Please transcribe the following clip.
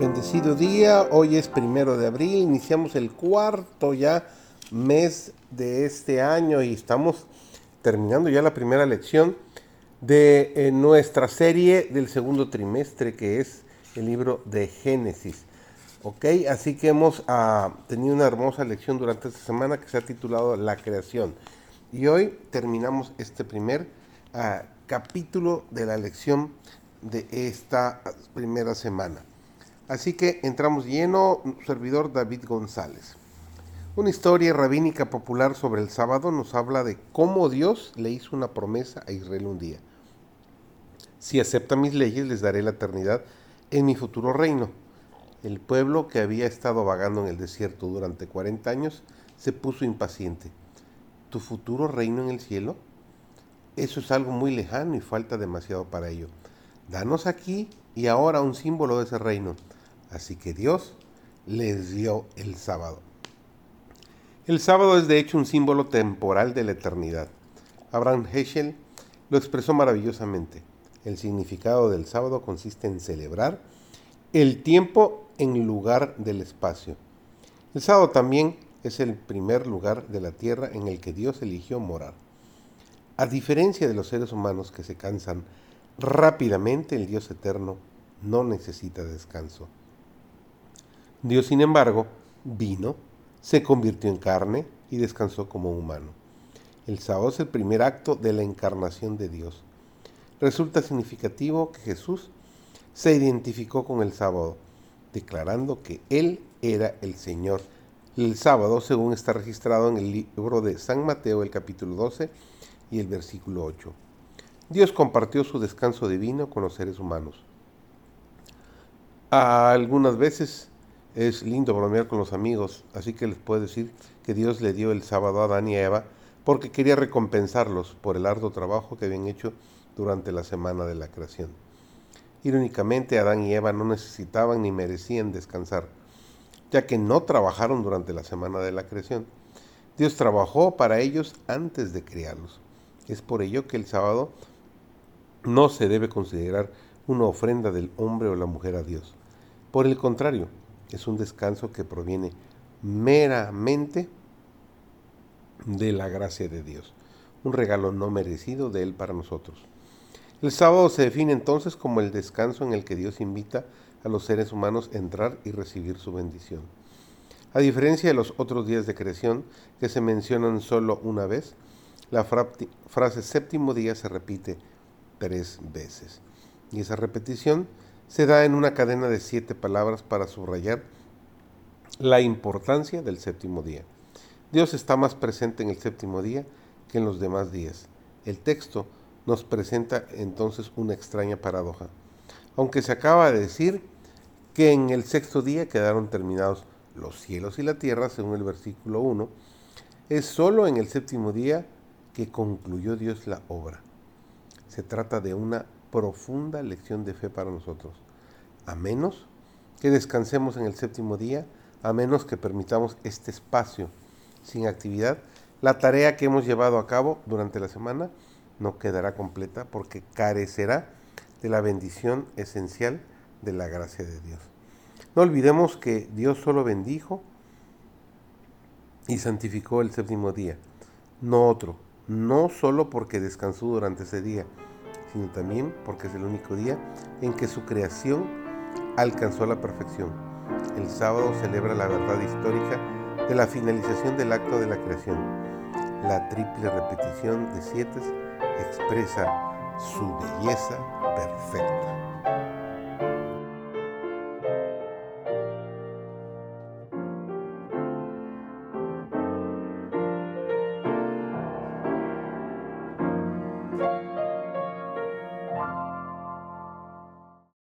Bendecido día, hoy es primero de abril, iniciamos el cuarto ya mes de este año y estamos terminando ya la primera lección de eh, nuestra serie del segundo trimestre que es el libro de Génesis. Ok, así que hemos ah, tenido una hermosa lección durante esta semana que se ha titulado La creación. Y hoy terminamos este primer ah, capítulo de la lección de esta primera semana. Así que entramos lleno, servidor David González. Una historia rabínica popular sobre el sábado nos habla de cómo Dios le hizo una promesa a Israel un día. Si acepta mis leyes, les daré la eternidad en mi futuro reino. El pueblo que había estado vagando en el desierto durante 40 años se puso impaciente. ¿Tu futuro reino en el cielo? Eso es algo muy lejano y falta demasiado para ello. Danos aquí y ahora un símbolo de ese reino. Así que Dios les dio el sábado. El sábado es de hecho un símbolo temporal de la eternidad. Abraham Heschel lo expresó maravillosamente. El significado del sábado consiste en celebrar el tiempo en lugar del espacio. El sábado también es el primer lugar de la tierra en el que Dios eligió morar. A diferencia de los seres humanos que se cansan rápidamente, el Dios eterno no necesita descanso. Dios, sin embargo, vino, se convirtió en carne y descansó como humano. El sábado es el primer acto de la encarnación de Dios. Resulta significativo que Jesús se identificó con el sábado, declarando que Él era el Señor. El sábado, según está registrado en el libro de San Mateo, el capítulo 12 y el versículo 8. Dios compartió su descanso divino con los seres humanos. Algunas veces es lindo bromear con los amigos, así que les puedo decir que Dios le dio el sábado a Adán y a Eva porque quería recompensarlos por el arduo trabajo que habían hecho durante la semana de la creación. Irónicamente, Adán y Eva no necesitaban ni merecían descansar, ya que no trabajaron durante la semana de la creación. Dios trabajó para ellos antes de criarlos. Es por ello que el sábado no se debe considerar una ofrenda del hombre o la mujer a Dios. Por el contrario, es un descanso que proviene meramente de la gracia de Dios, un regalo no merecido de Él para nosotros. El sábado se define entonces como el descanso en el que Dios invita a los seres humanos a entrar y recibir su bendición. A diferencia de los otros días de creación que se mencionan solo una vez, la frase séptimo día se repite tres veces. Y esa repetición se da en una cadena de siete palabras para subrayar la importancia del séptimo día. Dios está más presente en el séptimo día que en los demás días. El texto nos presenta entonces una extraña paradoja. Aunque se acaba de decir que en el sexto día quedaron terminados los cielos y la tierra, según el versículo 1, es solo en el séptimo día que concluyó Dios la obra. Se trata de una profunda lección de fe para nosotros. A menos que descansemos en el séptimo día, a menos que permitamos este espacio sin actividad, la tarea que hemos llevado a cabo durante la semana no quedará completa porque carecerá de la bendición esencial de la gracia de Dios. No olvidemos que Dios solo bendijo y santificó el séptimo día, no otro, no solo porque descansó durante ese día, sino también porque es el único día en que su creación alcanzó la perfección. El sábado celebra la verdad histórica de la finalización del acto de la creación. La triple repetición de siete expresa su belleza perfecta.